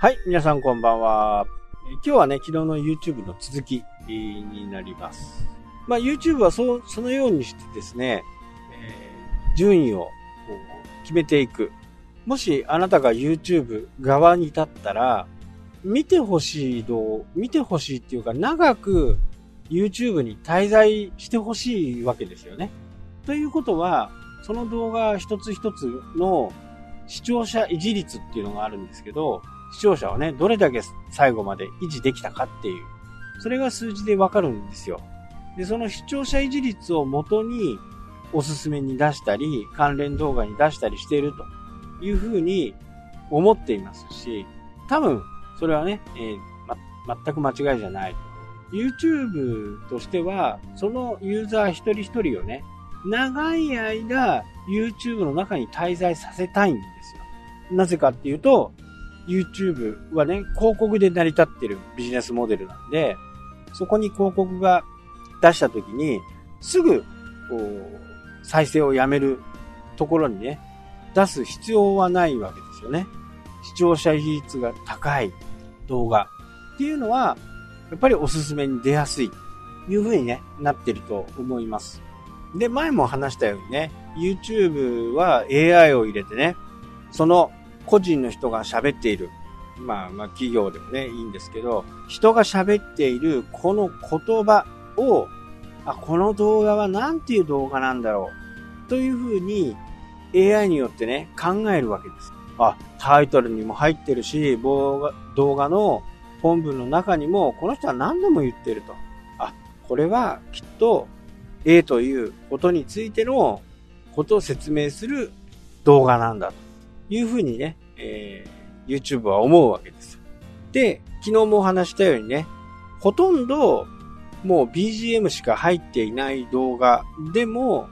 はい、皆さんこんばんは。今日はね、昨日の YouTube の続きになります。まあ、YouTube はそそのようにしてですね、えー、順位を決めていく。もしあなたが YouTube 側に立ったら、見てほしい動、見てほしいっていうか、長く YouTube に滞在してほしいわけですよね。ということは、その動画一つ一つの視聴者維持率っていうのがあるんですけど、視聴者はね、どれだけ最後まで維持できたかっていう、それが数字でわかるんですよ。で、その視聴者維持率をもとに、おすすめに出したり、関連動画に出したりしているというふうに思っていますし、多分、それはね、えー、ま、全く間違いじゃない。YouTube としては、そのユーザー一人一人をね、長い間 YouTube の中に滞在させたいんですよ。なぜかっていうと、YouTube はね、広告で成り立ってるビジネスモデルなんで、そこに広告が出した時に、すぐ、こう、再生をやめるところにね、出す必要はないわけですよね。視聴者比率が高い動画っていうのは、やっぱりおすすめに出やすいという風にね、なってると思います。で、前も話したようにね、YouTube は AI を入れてね、その個人の人が喋っている、まあまあ企業でもね、いいんですけど、人が喋っているこの言葉を、あ、この動画は何ていう動画なんだろう。というふうに AI によってね、考えるわけです。あ、タイトルにも入ってるし、動画の本文の中にも、この人は何度も言ってると。あ、これはきっと A ということについてのことを説明する動画なんだというふうにね、えー、YouTube は思うわけです。で、昨日もお話したようにね、ほとんどもう BGM しか入っていない動画でも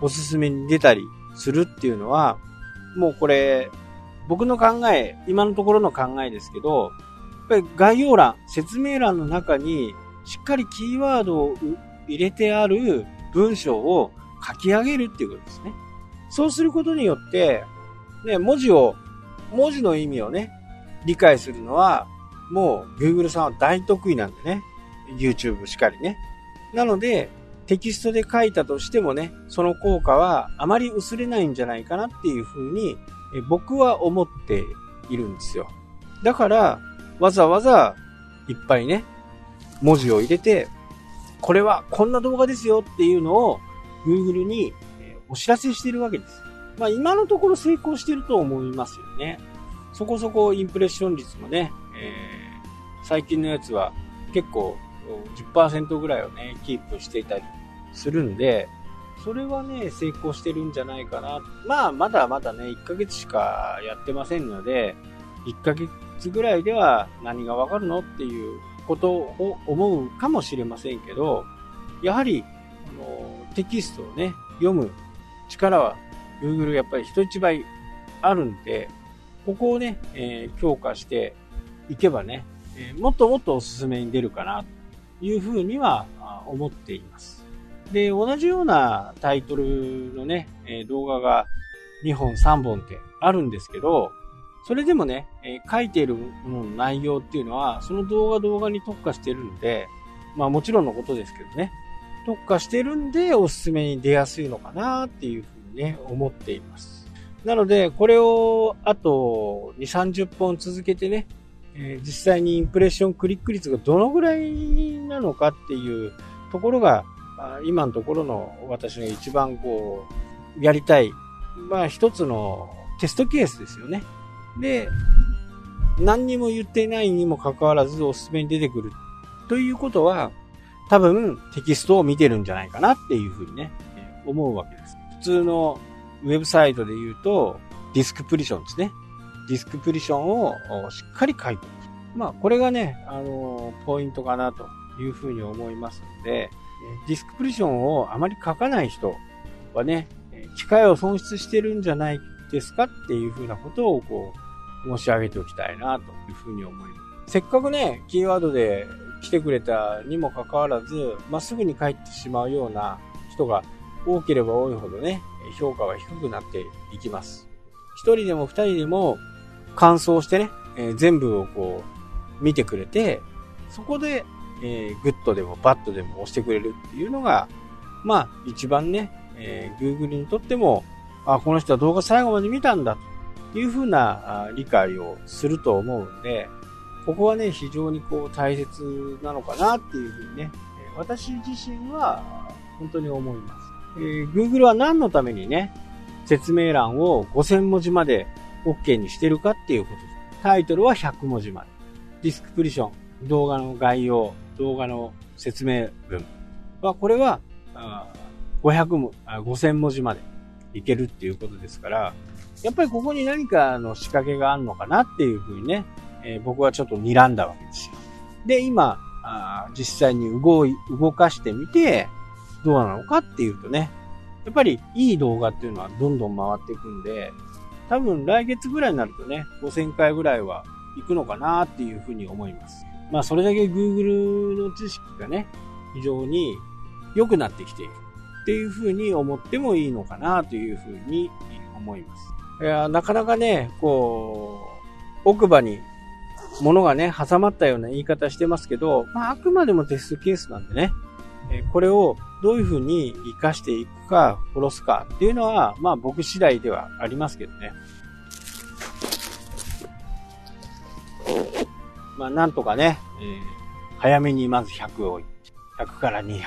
おすすめに出たりするっていうのは、もうこれ、僕の考え、今のところの考えですけど、やっぱり概要欄、説明欄の中にしっかりキーワードを入れてある文章を書き上げるっていうことですね。そうすることによって、ね、文字を、文字の意味をね、理解するのは、もう Google さんは大得意なんでね。YouTube しかりね。なので、テキストで書いたとしてもね、その効果はあまり薄れないんじゃないかなっていうふうに、僕は思っているんですよ。だから、わざわざいっぱいね、文字を入れて、これはこんな動画ですよっていうのを Google にお知らせしてるわけです。まあ今のところ成功してると思いますよね。そこそこインプレッション率もね、えー、最近のやつは結構10%ぐらいをね、キープしていたりするんで、それはね、成功してるんじゃないかな。まあ、まだまだね、1ヶ月しかやってませんので、1ヶ月ぐらいでは何がわかるのっていうことを思うかもしれませんけど、やはり、あのテキストをね、読む力は Google やっぱり人一倍あるんで、ここをね、えー、強化していけばね、えー、もっともっとおすすめに出るかな、というふうには思っています。で、同じようなタイトルのね、えー、動画が2本3本ってあるんですけど、それでもね、えー、書いているものの内容っていうのは、その動画動画に特化してるんで、まあもちろんのことですけどね、特化してるんでおすすめに出やすいのかなっていうにね、思っています。なので、これをあと2、30本続けてね、えー、実際にインプレッションクリック率がどのぐらいなのかっていうところが、今のところの私が一番こう、やりたい、まあ一つのテストケースですよね。で、何にも言っていないにもかかわらずおすすめに出てくるということは、多分テキストを見てるんじゃないかなっていうふうにね、思うわけです。普通のウェブサイトで言うと、ディスクプリションですね。ディスクプリションをしっかり書いておく。まあ、これがね、あの、ポイントかなというふうに思いますので、ディスクプリションをあまり書かない人はね、機械を損失してるんじゃないですかっていうふうなことをこう、申し上げておきたいなというふうに思います。せっかくね、キーワードで来てくれたにもかかわらず、まっすぐに帰ってしまうような人が多ければ多いほどね、評価は低くなっていきます。一人でも二人でも完走してね、えー、全部をこう、見てくれて、そこで、えー、グッドでもバッドでも押してくれるっていうのが、まあ、一番ね、えー、Google にとっても、あ、この人は動画最後まで見たんだ、というふうな理解をすると思うんで、ここはね、非常にこう大切なのかなっていうふうにね、私自身は本当に思います。えー、Google は何のためにね、説明欄を5000文字まで OK にしてるかっていうことです。タイトルは100文字まで。ディスクプリション、動画の概要、動画の説明文は、これは、500も、5000文字までいけるっていうことですから、やっぱりここに何かの仕掛けがあるのかなっていうふうにね、えー、僕はちょっと睨んだわけですよ。で、今、あ実際に動い、動かしてみて、どうなのかっていうとね、やっぱりいい動画っていうのはどんどん回っていくんで、多分来月ぐらいになるとね、5000回ぐらいは行くのかなっていうふうに思います。まあそれだけ Google の知識がね、非常に良くなってきているっていうふうに思ってもいいのかなというふうに思います。いや、なかなかね、こう、奥歯に物がね、挟まったような言い方してますけど、まあ、あくまでもテストケースなんでね、えこれをどういうふうに活かしていくか、殺すかっていうのは、まあ僕次第ではありますけどね。まあなんとかね、えー、早めにまず100を、100から200、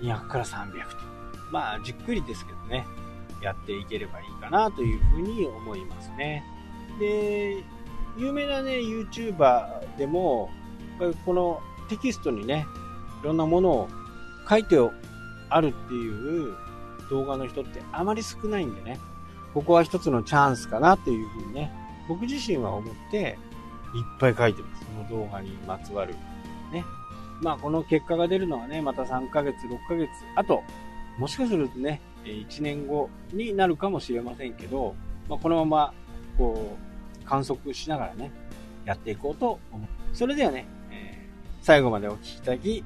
200から300と。まあじっくりですけどね、やっていければいいかなというふうに思いますね。で、有名なね、YouTuber でも、このテキストにね、いろんなものを書いてあるっていう動画の人ってあまり少ないんでね、ここは一つのチャンスかなっていうふうにね、僕自身は思っていっぱい書いてます。この動画にまつわる。ね。まあこの結果が出るのはね、また3ヶ月、6ヶ月、あと、もしかするとね、1年後になるかもしれませんけど、まあ、このまま、こう、観測しながらね、やっていこうと思う。それではね、えー、最後までお聴きいただき、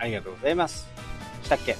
ありがとうございます。したっけ？